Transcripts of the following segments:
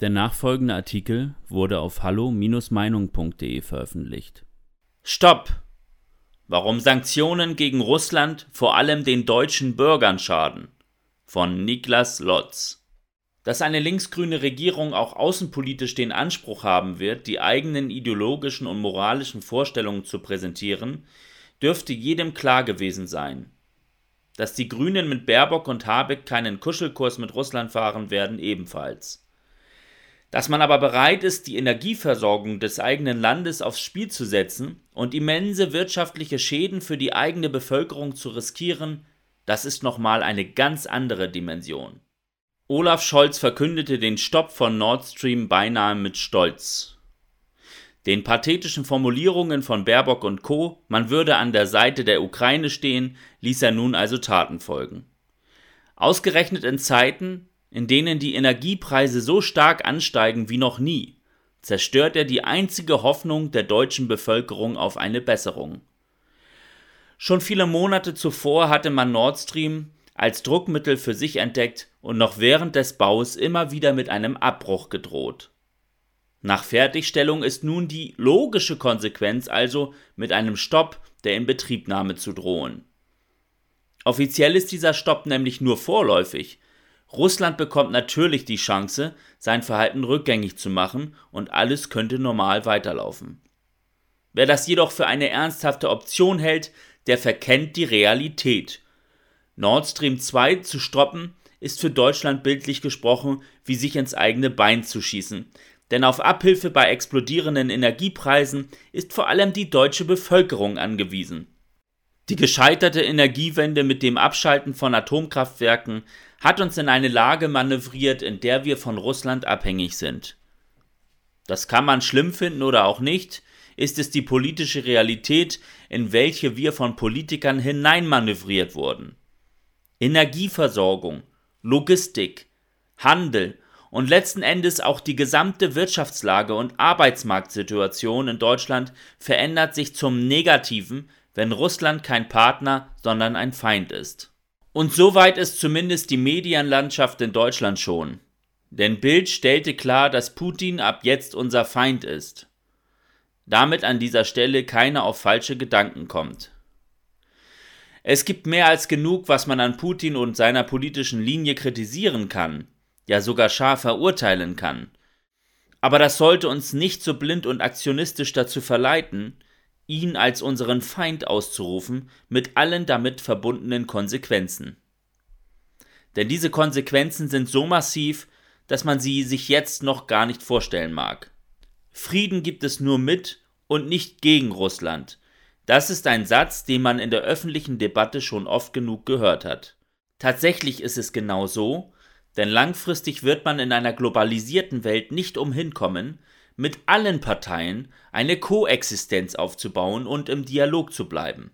Der nachfolgende Artikel wurde auf hallo-meinung.de veröffentlicht. Stopp! Warum Sanktionen gegen Russland vor allem den deutschen Bürgern schaden. Von Niklas Lotz. Dass eine linksgrüne Regierung auch außenpolitisch den Anspruch haben wird, die eigenen ideologischen und moralischen Vorstellungen zu präsentieren, dürfte jedem klar gewesen sein. Dass die Grünen mit Baerbock und Habeck keinen Kuschelkurs mit Russland fahren werden, ebenfalls. Dass man aber bereit ist, die Energieversorgung des eigenen Landes aufs Spiel zu setzen und immense wirtschaftliche Schäden für die eigene Bevölkerung zu riskieren, das ist nochmal eine ganz andere Dimension. Olaf Scholz verkündete den Stopp von Nord Stream beinahe mit Stolz. Den pathetischen Formulierungen von Baerbock und Co., man würde an der Seite der Ukraine stehen, ließ er nun also Taten folgen. Ausgerechnet in Zeiten, in denen die Energiepreise so stark ansteigen wie noch nie, zerstört er die einzige Hoffnung der deutschen Bevölkerung auf eine Besserung. Schon viele Monate zuvor hatte man Nord Stream als Druckmittel für sich entdeckt und noch während des Baus immer wieder mit einem Abbruch gedroht. Nach Fertigstellung ist nun die logische Konsequenz also mit einem Stopp der Inbetriebnahme zu drohen. Offiziell ist dieser Stopp nämlich nur vorläufig, Russland bekommt natürlich die Chance, sein Verhalten rückgängig zu machen und alles könnte normal weiterlaufen. Wer das jedoch für eine ernsthafte Option hält, der verkennt die Realität. Nord Stream 2 zu stoppen, ist für Deutschland bildlich gesprochen wie sich ins eigene Bein zu schießen. Denn auf Abhilfe bei explodierenden Energiepreisen ist vor allem die deutsche Bevölkerung angewiesen. Die gescheiterte Energiewende mit dem Abschalten von Atomkraftwerken hat uns in eine Lage manövriert, in der wir von Russland abhängig sind. Das kann man schlimm finden oder auch nicht, ist es die politische Realität, in welche wir von Politikern hineinmanövriert wurden. Energieversorgung, Logistik, Handel und letzten Endes auch die gesamte Wirtschaftslage und Arbeitsmarktsituation in Deutschland verändert sich zum Negativen, wenn Russland kein Partner, sondern ein Feind ist. Und soweit ist zumindest die Medienlandschaft in Deutschland schon. Denn Bild stellte klar, dass Putin ab jetzt unser Feind ist. Damit an dieser Stelle keiner auf falsche Gedanken kommt. Es gibt mehr als genug, was man an Putin und seiner politischen Linie kritisieren kann, ja sogar scharf verurteilen kann. Aber das sollte uns nicht so blind und aktionistisch dazu verleiten, ihn als unseren Feind auszurufen, mit allen damit verbundenen Konsequenzen. Denn diese Konsequenzen sind so massiv, dass man sie sich jetzt noch gar nicht vorstellen mag. Frieden gibt es nur mit und nicht gegen Russland. Das ist ein Satz, den man in der öffentlichen Debatte schon oft genug gehört hat. Tatsächlich ist es genau so, denn langfristig wird man in einer globalisierten Welt nicht umhin kommen, mit allen Parteien eine Koexistenz aufzubauen und im Dialog zu bleiben.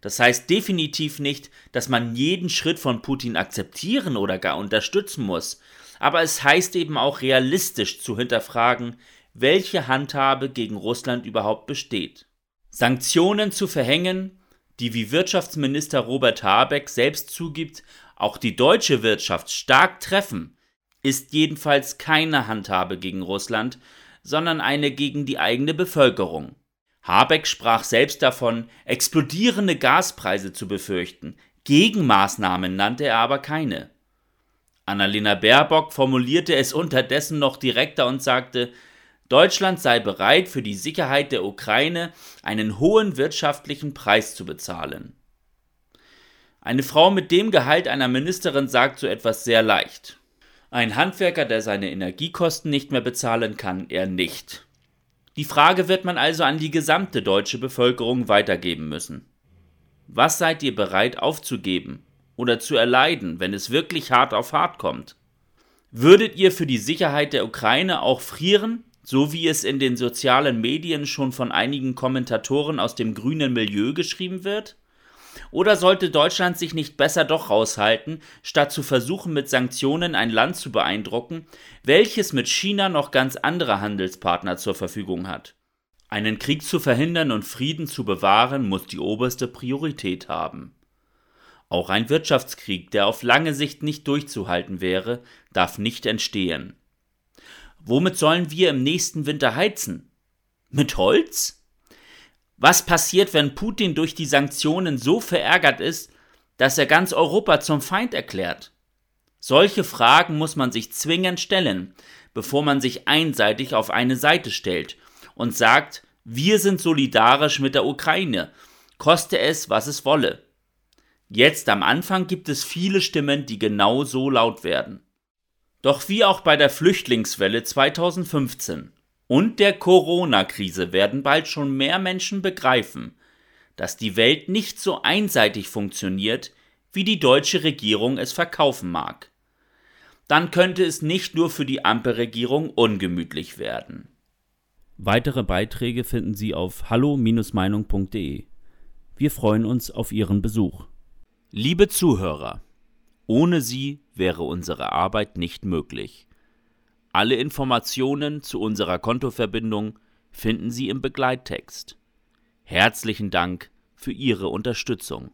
Das heißt definitiv nicht, dass man jeden Schritt von Putin akzeptieren oder gar unterstützen muss, aber es heißt eben auch realistisch zu hinterfragen, welche Handhabe gegen Russland überhaupt besteht. Sanktionen zu verhängen, die wie Wirtschaftsminister Robert Habeck selbst zugibt, auch die deutsche Wirtschaft stark treffen, ist jedenfalls keine Handhabe gegen Russland, sondern eine gegen die eigene Bevölkerung. Habeck sprach selbst davon, explodierende Gaspreise zu befürchten. Gegenmaßnahmen nannte er aber keine. Annalena Baerbock formulierte es unterdessen noch direkter und sagte, Deutschland sei bereit, für die Sicherheit der Ukraine einen hohen wirtschaftlichen Preis zu bezahlen. Eine Frau mit dem Gehalt einer Ministerin sagt so etwas sehr leicht. Ein Handwerker, der seine Energiekosten nicht mehr bezahlen kann, er nicht. Die Frage wird man also an die gesamte deutsche Bevölkerung weitergeben müssen. Was seid ihr bereit aufzugeben oder zu erleiden, wenn es wirklich hart auf hart kommt? Würdet ihr für die Sicherheit der Ukraine auch frieren, so wie es in den sozialen Medien schon von einigen Kommentatoren aus dem grünen Milieu geschrieben wird? Oder sollte Deutschland sich nicht besser doch raushalten, statt zu versuchen, mit Sanktionen ein Land zu beeindrucken, welches mit China noch ganz andere Handelspartner zur Verfügung hat? Einen Krieg zu verhindern und Frieden zu bewahren, muss die oberste Priorität haben. Auch ein Wirtschaftskrieg, der auf lange Sicht nicht durchzuhalten wäre, darf nicht entstehen. Womit sollen wir im nächsten Winter heizen? Mit Holz? Was passiert, wenn Putin durch die Sanktionen so verärgert ist, dass er ganz Europa zum Feind erklärt? Solche Fragen muss man sich zwingend stellen, bevor man sich einseitig auf eine Seite stellt und sagt, wir sind solidarisch mit der Ukraine, koste es, was es wolle. Jetzt am Anfang gibt es viele Stimmen, die genau so laut werden. Doch wie auch bei der Flüchtlingswelle 2015 und der Corona-Krise werden bald schon mehr Menschen begreifen, dass die Welt nicht so einseitig funktioniert, wie die deutsche Regierung es verkaufen mag. Dann könnte es nicht nur für die Ampelregierung ungemütlich werden. Weitere Beiträge finden Sie auf hallo-meinung.de. Wir freuen uns auf Ihren Besuch. Liebe Zuhörer, ohne Sie wäre unsere Arbeit nicht möglich. Alle Informationen zu unserer Kontoverbindung finden Sie im Begleittext. Herzlichen Dank für Ihre Unterstützung.